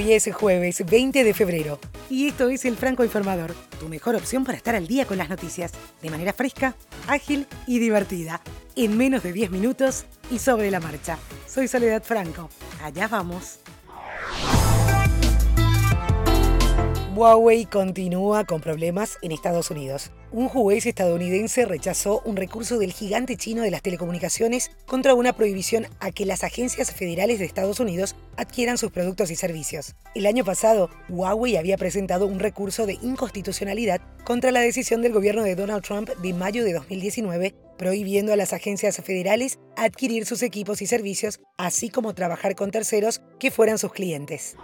Hoy es jueves 20 de febrero y esto es el Franco Informador, tu mejor opción para estar al día con las noticias, de manera fresca, ágil y divertida, en menos de 10 minutos y sobre la marcha. Soy Soledad Franco. Allá vamos. Huawei continúa con problemas en Estados Unidos. Un juez estadounidense rechazó un recurso del gigante chino de las telecomunicaciones contra una prohibición a que las agencias federales de Estados Unidos adquieran sus productos y servicios. El año pasado, Huawei había presentado un recurso de inconstitucionalidad contra la decisión del gobierno de Donald Trump de mayo de 2019 prohibiendo a las agencias federales adquirir sus equipos y servicios, así como trabajar con terceros que fueran sus clientes.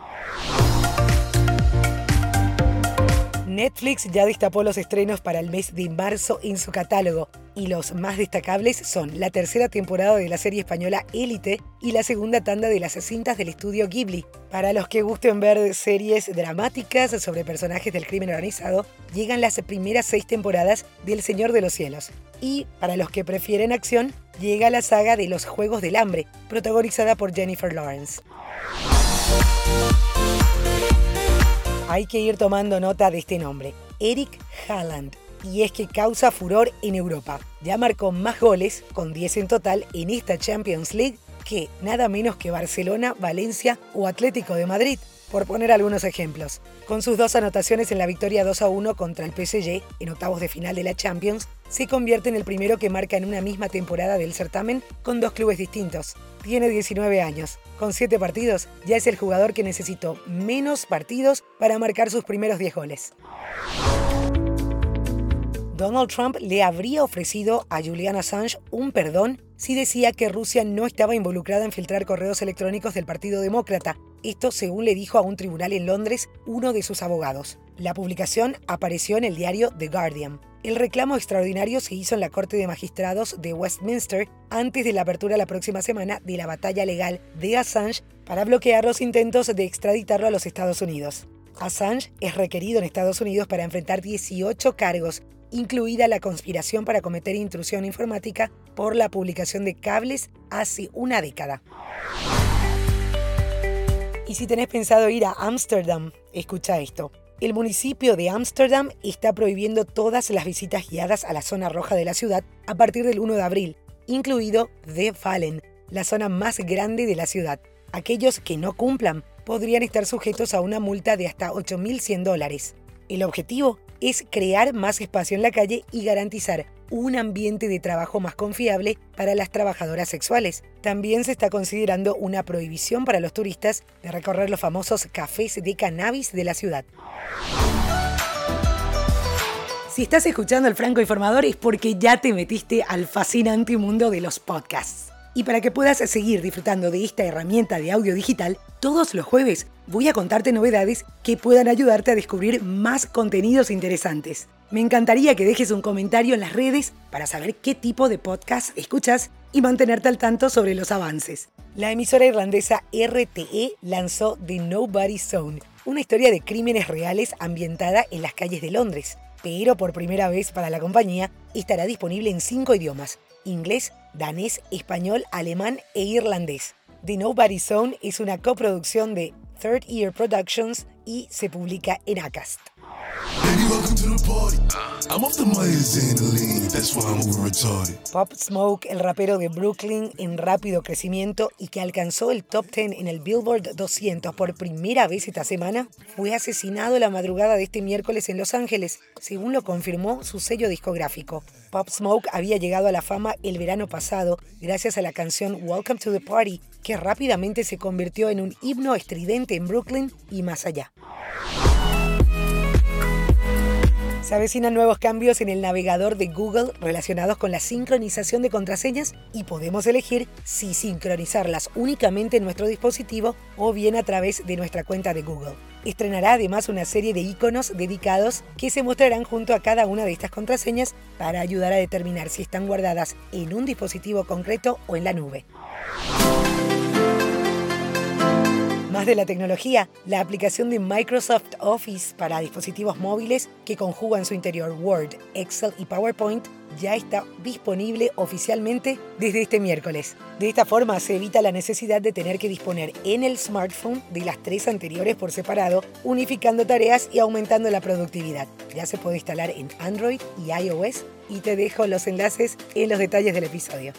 Netflix ya destapó los estrenos para el mes de marzo en su catálogo y los más destacables son la tercera temporada de la serie española Élite y la segunda tanda de las cintas del estudio Ghibli. Para los que gusten ver series dramáticas sobre personajes del crimen organizado, llegan las primeras seis temporadas del Señor de los Cielos. Y para los que prefieren acción, llega la saga de los Juegos del Hambre, protagonizada por Jennifer Lawrence. Hay que ir tomando nota de este nombre, Eric Haaland. Y es que causa furor en Europa. Ya marcó más goles, con 10 en total, en esta Champions League que nada menos que Barcelona, Valencia o Atlético de Madrid por poner algunos ejemplos. Con sus dos anotaciones en la victoria 2 a 1 contra el PSG en octavos de final de la Champions, se convierte en el primero que marca en una misma temporada del certamen con dos clubes distintos. Tiene 19 años. Con 7 partidos, ya es el jugador que necesitó menos partidos para marcar sus primeros 10 goles. Donald Trump le habría ofrecido a Julian Assange un perdón si decía que Rusia no estaba involucrada en filtrar correos electrónicos del Partido Demócrata. Esto según le dijo a un tribunal en Londres uno de sus abogados. La publicación apareció en el diario The Guardian. El reclamo extraordinario se hizo en la Corte de Magistrados de Westminster antes de la apertura la próxima semana de la batalla legal de Assange para bloquear los intentos de extraditarlo a los Estados Unidos. Assange es requerido en Estados Unidos para enfrentar 18 cargos, incluida la conspiración para cometer intrusión informática por la publicación de cables hace una década. Y si tenés pensado ir a Ámsterdam, escucha esto. El municipio de Ámsterdam está prohibiendo todas las visitas guiadas a la zona roja de la ciudad a partir del 1 de abril, incluido The Fallen, la zona más grande de la ciudad. Aquellos que no cumplan podrían estar sujetos a una multa de hasta 8.100 dólares. El objetivo es crear más espacio en la calle y garantizar un ambiente de trabajo más confiable para las trabajadoras sexuales. También se está considerando una prohibición para los turistas de recorrer los famosos cafés de cannabis de la ciudad. Si estás escuchando el Franco Informador es porque ya te metiste al fascinante mundo de los podcasts. Y para que puedas seguir disfrutando de esta herramienta de audio digital, todos los jueves voy a contarte novedades que puedan ayudarte a descubrir más contenidos interesantes. Me encantaría que dejes un comentario en las redes para saber qué tipo de podcast escuchas y mantenerte al tanto sobre los avances. La emisora irlandesa RTE lanzó The Nobody Zone, una historia de crímenes reales ambientada en las calles de Londres, pero por primera vez para la compañía estará disponible en cinco idiomas, inglés, danés, español, alemán e irlandés. The Nobody Zone es una coproducción de Third Year Productions y se publica en Acast. Pop Smoke, el rapero de Brooklyn en rápido crecimiento y que alcanzó el top 10 en el Billboard 200 por primera vez esta semana, fue asesinado la madrugada de este miércoles en Los Ángeles, según lo confirmó su sello discográfico. Pop Smoke había llegado a la fama el verano pasado gracias a la canción Welcome to the Party, que rápidamente se convirtió en un himno estridente en Brooklyn y más allá. Se avecinan nuevos cambios en el navegador de Google relacionados con la sincronización de contraseñas y podemos elegir si sincronizarlas únicamente en nuestro dispositivo o bien a través de nuestra cuenta de Google. Estrenará además una serie de iconos dedicados que se mostrarán junto a cada una de estas contraseñas para ayudar a determinar si están guardadas en un dispositivo concreto o en la nube. De la tecnología, la aplicación de Microsoft Office para dispositivos móviles que conjuga en su interior Word, Excel y PowerPoint ya está disponible oficialmente desde este miércoles. De esta forma se evita la necesidad de tener que disponer en el smartphone de las tres anteriores por separado, unificando tareas y aumentando la productividad. Ya se puede instalar en Android y iOS y te dejo los enlaces en los detalles del episodio.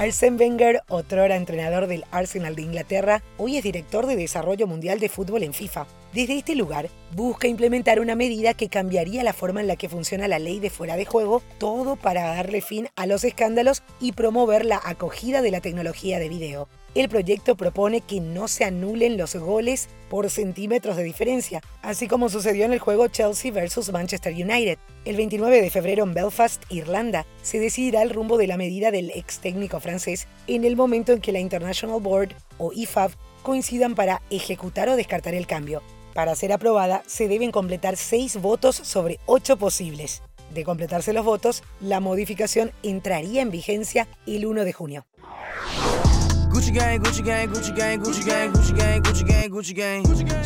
Arsene Wenger, otrora entrenador del Arsenal de Inglaterra, hoy es director de Desarrollo Mundial de Fútbol en FIFA. Desde este lugar, busca implementar una medida que cambiaría la forma en la que funciona la ley de fuera de juego, todo para darle fin a los escándalos y promover la acogida de la tecnología de video. El proyecto propone que no se anulen los goles por centímetros de diferencia, así como sucedió en el juego Chelsea vs Manchester United. El 29 de febrero en Belfast, Irlanda, se decidirá el rumbo de la medida del ex técnico francés en el momento en que la International Board o IFAB coincidan para ejecutar o descartar el cambio. Para ser aprobada, se deben completar seis votos sobre ocho posibles. De completarse los votos, la modificación entraría en vigencia el 1 de junio.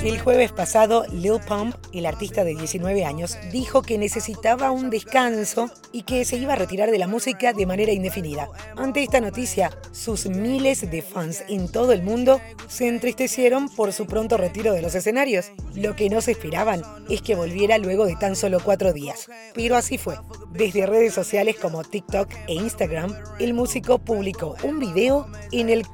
El jueves pasado, Lil Pump, el artista de 19 años, dijo que necesitaba un descanso y que se iba a retirar de la música de manera indefinida. Ante esta noticia, sus miles de fans en todo el mundo se entristecieron por su pronto retiro de los escenarios. Lo que no se esperaban es que volviera luego de tan solo cuatro días. Pero así fue. Desde redes sociales como TikTok e Instagram, el músico publicó un video en el